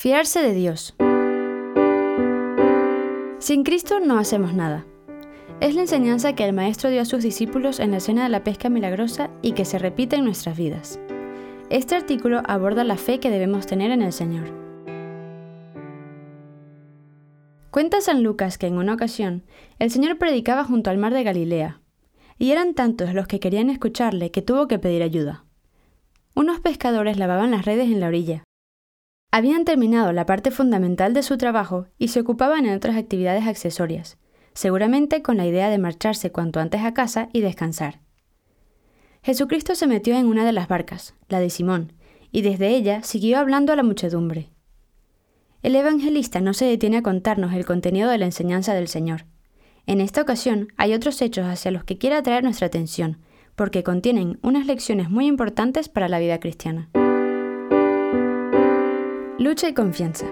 Fiarse de Dios. Sin Cristo no hacemos nada. Es la enseñanza que el Maestro dio a sus discípulos en la escena de la pesca milagrosa y que se repite en nuestras vidas. Este artículo aborda la fe que debemos tener en el Señor. Cuenta San Lucas que en una ocasión el Señor predicaba junto al mar de Galilea, y eran tantos los que querían escucharle que tuvo que pedir ayuda. Unos pescadores lavaban las redes en la orilla, habían terminado la parte fundamental de su trabajo y se ocupaban en otras actividades accesorias, seguramente con la idea de marcharse cuanto antes a casa y descansar. Jesucristo se metió en una de las barcas, la de Simón, y desde ella siguió hablando a la muchedumbre. El evangelista no se detiene a contarnos el contenido de la enseñanza del Señor. En esta ocasión hay otros hechos hacia los que quiere atraer nuestra atención, porque contienen unas lecciones muy importantes para la vida cristiana. Lucha y confianza.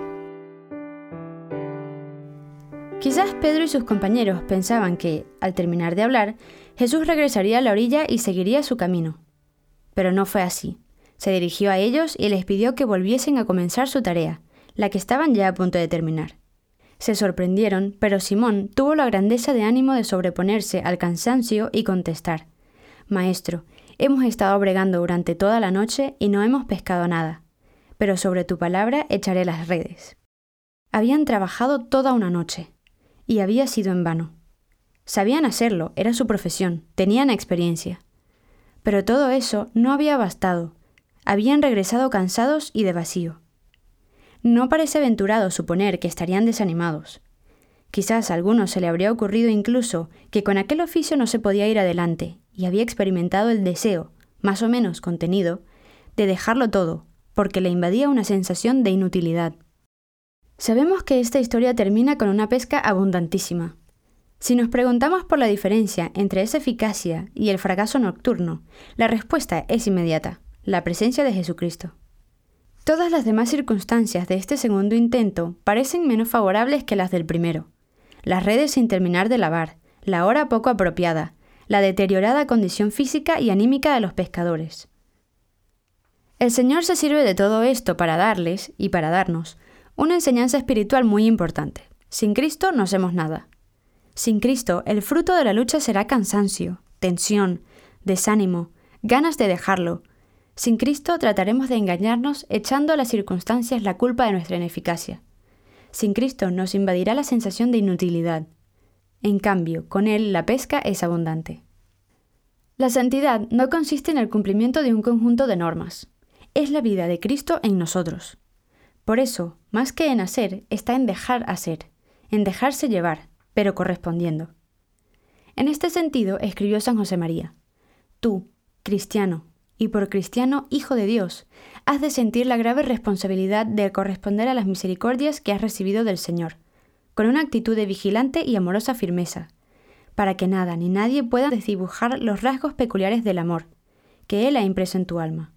Quizás Pedro y sus compañeros pensaban que, al terminar de hablar, Jesús regresaría a la orilla y seguiría su camino. Pero no fue así. Se dirigió a ellos y les pidió que volviesen a comenzar su tarea, la que estaban ya a punto de terminar. Se sorprendieron, pero Simón tuvo la grandeza de ánimo de sobreponerse al cansancio y contestar, Maestro, hemos estado bregando durante toda la noche y no hemos pescado nada pero sobre tu palabra echaré las redes. Habían trabajado toda una noche, y había sido en vano. Sabían hacerlo, era su profesión, tenían experiencia. Pero todo eso no había bastado, habían regresado cansados y de vacío. No parece aventurado suponer que estarían desanimados. Quizás a algunos se le habría ocurrido incluso que con aquel oficio no se podía ir adelante, y había experimentado el deseo, más o menos contenido, de dejarlo todo, porque le invadía una sensación de inutilidad. Sabemos que esta historia termina con una pesca abundantísima. Si nos preguntamos por la diferencia entre esa eficacia y el fracaso nocturno, la respuesta es inmediata, la presencia de Jesucristo. Todas las demás circunstancias de este segundo intento parecen menos favorables que las del primero. Las redes sin terminar de lavar, la hora poco apropiada, la deteriorada condición física y anímica de los pescadores. El Señor se sirve de todo esto para darles, y para darnos, una enseñanza espiritual muy importante. Sin Cristo no hacemos nada. Sin Cristo, el fruto de la lucha será cansancio, tensión, desánimo, ganas de dejarlo. Sin Cristo trataremos de engañarnos echando a las circunstancias la culpa de nuestra ineficacia. Sin Cristo nos invadirá la sensación de inutilidad. En cambio, con Él la pesca es abundante. La santidad no consiste en el cumplimiento de un conjunto de normas es la vida de Cristo en nosotros. Por eso, más que en hacer, está en dejar hacer, en dejarse llevar, pero correspondiendo. En este sentido, escribió San José María, Tú, cristiano, y por cristiano hijo de Dios, has de sentir la grave responsabilidad de corresponder a las misericordias que has recibido del Señor, con una actitud de vigilante y amorosa firmeza, para que nada ni nadie pueda desdibujar los rasgos peculiares del amor, que Él ha impreso en tu alma.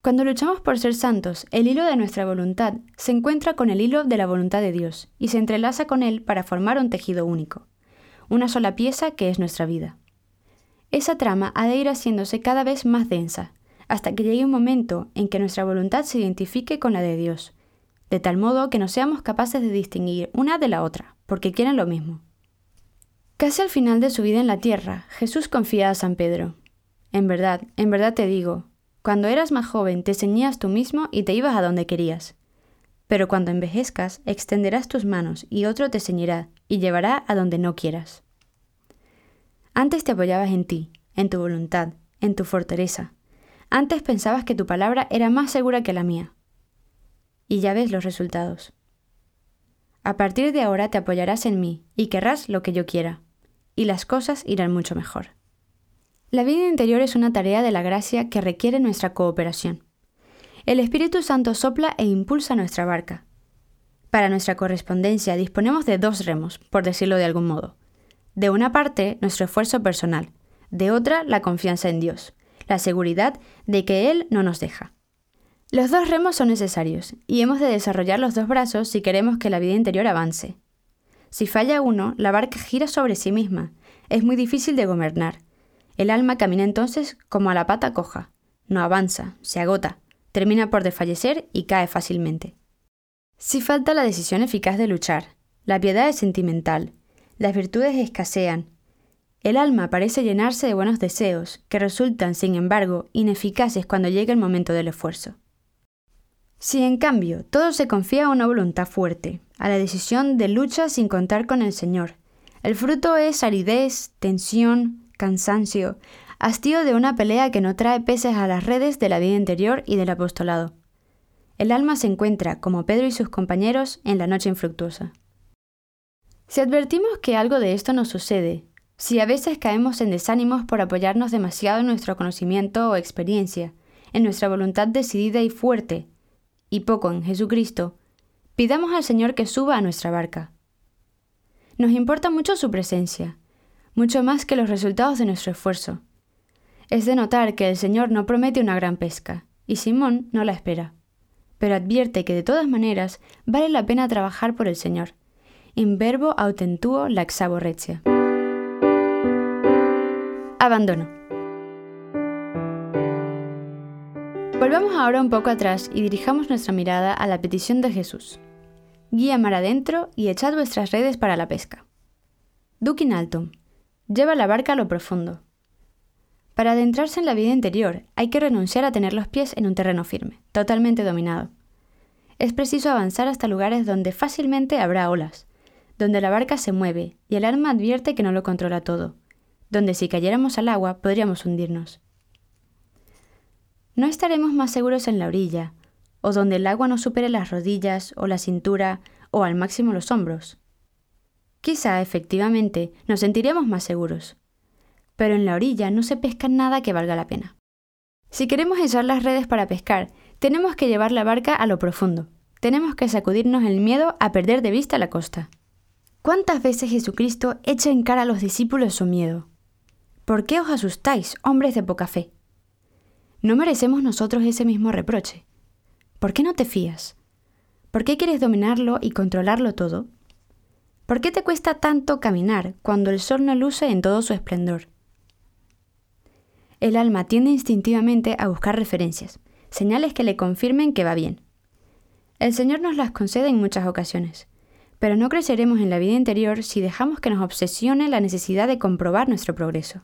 Cuando luchamos por ser santos, el hilo de nuestra voluntad se encuentra con el hilo de la voluntad de Dios y se entrelaza con él para formar un tejido único, una sola pieza que es nuestra vida. Esa trama ha de ir haciéndose cada vez más densa, hasta que llegue un momento en que nuestra voluntad se identifique con la de Dios, de tal modo que no seamos capaces de distinguir una de la otra, porque quieren lo mismo. Casi al final de su vida en la tierra, Jesús confía a San Pedro. En verdad, en verdad te digo, cuando eras más joven te ceñías tú mismo y te ibas a donde querías. Pero cuando envejezcas, extenderás tus manos y otro te ceñirá y llevará a donde no quieras. Antes te apoyabas en ti, en tu voluntad, en tu fortaleza. Antes pensabas que tu palabra era más segura que la mía. Y ya ves los resultados. A partir de ahora te apoyarás en mí y querrás lo que yo quiera, y las cosas irán mucho mejor. La vida interior es una tarea de la gracia que requiere nuestra cooperación. El Espíritu Santo sopla e impulsa nuestra barca. Para nuestra correspondencia disponemos de dos remos, por decirlo de algún modo. De una parte, nuestro esfuerzo personal, de otra, la confianza en Dios, la seguridad de que Él no nos deja. Los dos remos son necesarios, y hemos de desarrollar los dos brazos si queremos que la vida interior avance. Si falla uno, la barca gira sobre sí misma, es muy difícil de gobernar, el alma camina entonces como a la pata coja, no avanza, se agota, termina por desfallecer y cae fácilmente. Si falta la decisión eficaz de luchar, la piedad es sentimental, las virtudes escasean, el alma parece llenarse de buenos deseos, que resultan, sin embargo, ineficaces cuando llega el momento del esfuerzo. Si en cambio todo se confía a una voluntad fuerte, a la decisión de lucha sin contar con el Señor, el fruto es aridez, tensión, cansancio, hastío de una pelea que no trae peces a las redes de la vida interior y del apostolado. El alma se encuentra, como Pedro y sus compañeros, en la noche infructuosa. Si advertimos que algo de esto nos sucede, si a veces caemos en desánimos por apoyarnos demasiado en nuestro conocimiento o experiencia, en nuestra voluntad decidida y fuerte, y poco en Jesucristo, pidamos al Señor que suba a nuestra barca. Nos importa mucho su presencia, mucho más que los resultados de nuestro esfuerzo. Es de notar que el Señor no promete una gran pesca, y Simón no la espera, pero advierte que de todas maneras vale la pena trabajar por el Señor. In verbo autentuo lax aborretia. Abandono. Volvamos ahora un poco atrás y dirijamos nuestra mirada a la petición de Jesús. Guía mar adentro y echad vuestras redes para la pesca. Dukin Alton. Lleva la barca a lo profundo. Para adentrarse en la vida interior hay que renunciar a tener los pies en un terreno firme, totalmente dominado. Es preciso avanzar hasta lugares donde fácilmente habrá olas, donde la barca se mueve y el alma advierte que no lo controla todo, donde si cayéramos al agua podríamos hundirnos. No estaremos más seguros en la orilla, o donde el agua no supere las rodillas o la cintura o al máximo los hombros. Quizá, efectivamente, nos sentiríamos más seguros, pero en la orilla no se pesca nada que valga la pena. Si queremos echar las redes para pescar, tenemos que llevar la barca a lo profundo. Tenemos que sacudirnos el miedo a perder de vista la costa. ¿Cuántas veces Jesucristo echa en cara a los discípulos su miedo? ¿Por qué os asustáis, hombres de poca fe? ¿No merecemos nosotros ese mismo reproche? ¿Por qué no te fías? ¿Por qué quieres dominarlo y controlarlo todo? ¿Por qué te cuesta tanto caminar cuando el sol no luce en todo su esplendor? El alma tiende instintivamente a buscar referencias, señales que le confirmen que va bien. El Señor nos las concede en muchas ocasiones, pero no creceremos en la vida interior si dejamos que nos obsesione la necesidad de comprobar nuestro progreso.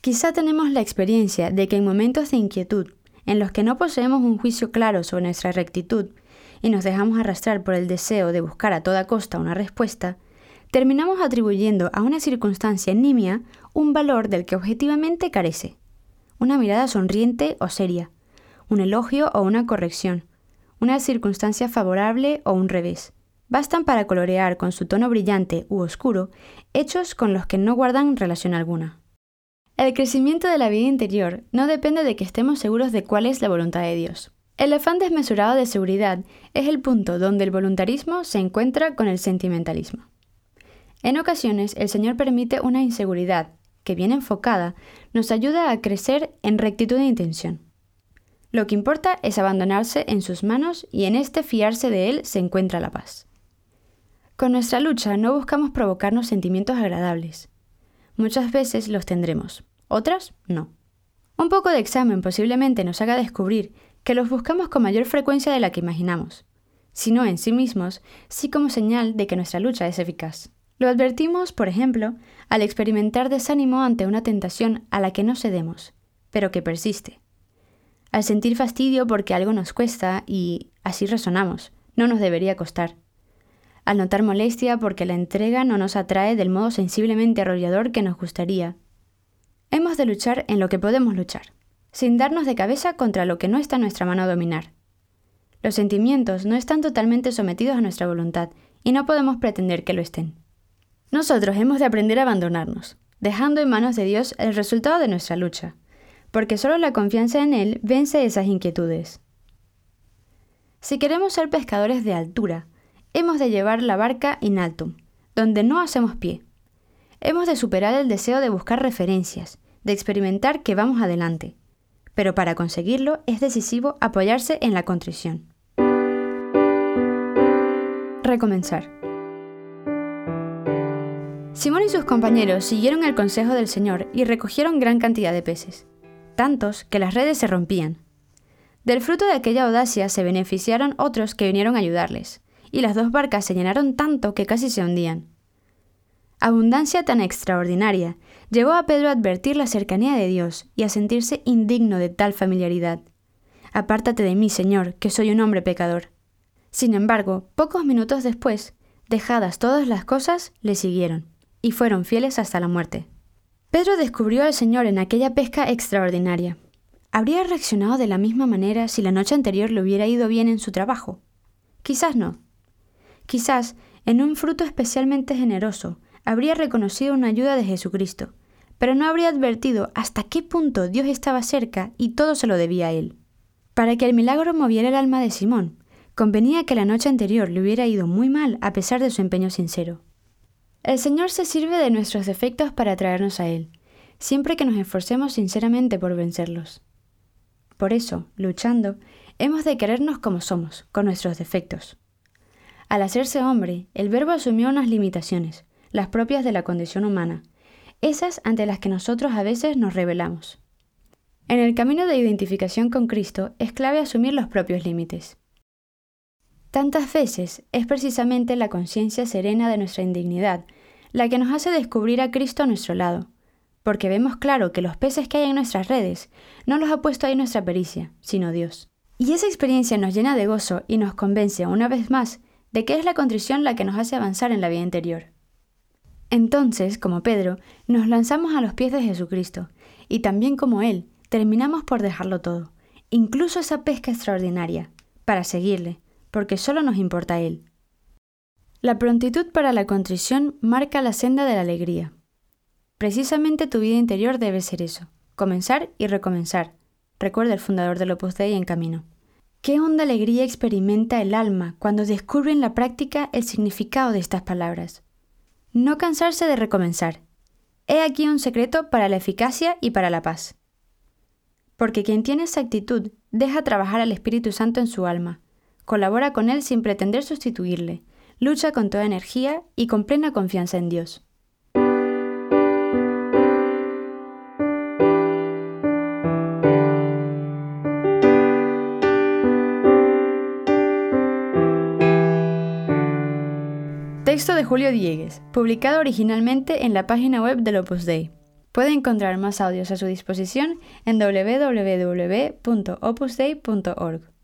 Quizá tenemos la experiencia de que en momentos de inquietud, en los que no poseemos un juicio claro sobre nuestra rectitud y nos dejamos arrastrar por el deseo de buscar a toda costa una respuesta, terminamos atribuyendo a una circunstancia nimia un valor del que objetivamente carece. Una mirada sonriente o seria, un elogio o una corrección, una circunstancia favorable o un revés. Bastan para colorear con su tono brillante u oscuro hechos con los que no guardan relación alguna. El crecimiento de la vida interior no depende de que estemos seguros de cuál es la voluntad de Dios. El afán desmesurado de seguridad es el punto donde el voluntarismo se encuentra con el sentimentalismo. En ocasiones el Señor permite una inseguridad que bien enfocada nos ayuda a crecer en rectitud de intención. Lo que importa es abandonarse en sus manos y en este fiarse de Él se encuentra la paz. Con nuestra lucha no buscamos provocarnos sentimientos agradables, Muchas veces los tendremos, otras no. Un poco de examen posiblemente nos haga descubrir que los buscamos con mayor frecuencia de la que imaginamos, si no en sí mismos, sí como señal de que nuestra lucha es eficaz. Lo advertimos, por ejemplo, al experimentar desánimo ante una tentación a la que no cedemos, pero que persiste. Al sentir fastidio porque algo nos cuesta y así razonamos, no nos debería costar al notar molestia porque la entrega no nos atrae del modo sensiblemente arrollador que nos gustaría. Hemos de luchar en lo que podemos luchar, sin darnos de cabeza contra lo que no está en nuestra mano dominar. Los sentimientos no están totalmente sometidos a nuestra voluntad y no podemos pretender que lo estén. Nosotros hemos de aprender a abandonarnos, dejando en manos de Dios el resultado de nuestra lucha, porque solo la confianza en Él vence esas inquietudes. Si queremos ser pescadores de altura, hemos de llevar la barca in altum, donde no hacemos pie. Hemos de superar el deseo de buscar referencias, de experimentar que vamos adelante. Pero para conseguirlo es decisivo apoyarse en la contrición. Recomenzar. Simón y sus compañeros siguieron el consejo del Señor y recogieron gran cantidad de peces, tantos que las redes se rompían. Del fruto de aquella audacia se beneficiaron otros que vinieron a ayudarles. y las dos barcas se llenaron tanto que casi se hundían. Abundancia tan extraordinaria llevó a Pedro a advertir la cercanía de Dios y a sentirse indigno de tal familiaridad. Apártate de mí, Señor, que soy un hombre pecador. Sin embargo, pocos minutos después, dejadas todas las cosas, le siguieron, y fueron fieles hasta la muerte. Pedro descubrió al Señor en aquella pesca extraordinaria. ¿Habría reaccionado de la misma manera si la noche anterior le hubiera ido bien en su trabajo? Quizás no. Quizás, en un fruto especialmente generoso, habría reconocido una ayuda de Jesucristo, pero no habría advertido hasta qué punto Dios estaba cerca y todo se lo debía a él. Para que el milagro moviera el alma de Simón, convenía que la noche anterior le hubiera ido muy mal a pesar de su empeño sincero. El Señor se sirve de nuestros defectos para atraernos a Él, siempre que nos esforcemos sinceramente por vencerlos. Por eso, luchando, hemos de querernos como somos, con nuestros defectos. Al hacerse hombre, el Verbo asumió unas limitaciones, las propias de la condición humana, esas ante las que nosotros a veces nos rebelamos. En el camino de identificación con Cristo es clave asumir los propios límites. Tantas veces es precisamente la conciencia serena de nuestra indignidad la que nos hace descubrir a Cristo a nuestro lado, porque vemos claro que los peces que hay en nuestras redes no los ha puesto ahí nuestra pericia, sino Dios. Y esa experiencia nos llena de gozo y nos convence una vez más de que es la contrición la que nos hace avanzar en la vida interior. Entonces, como Pedro, nos lanzamos a los pies de Jesucristo, y también como Él, terminamos por dejarlo todo, incluso esa pesca extraordinaria, para seguirle, porque solo nos importa Él. La prontitud para la contrición marca la senda de la alegría. Precisamente tu vida interior debe ser eso, comenzar y recomenzar, recuerda el fundador del Opus Dei en camino. Qué honda alegría experimenta el alma cuando descubre en la práctica el significado de estas palabras. No cansarse de recomenzar. He aquí un secreto para la eficacia y para la paz. Porque quien tiene esa actitud deja trabajar al Espíritu Santo en su alma, colabora con él sin pretender sustituirle, lucha con toda energía y con plena confianza en Dios. Julio Diegues, publicado originalmente en la página web del Opus Dei. Puede encontrar más audios a su disposición en www.opusdei.org.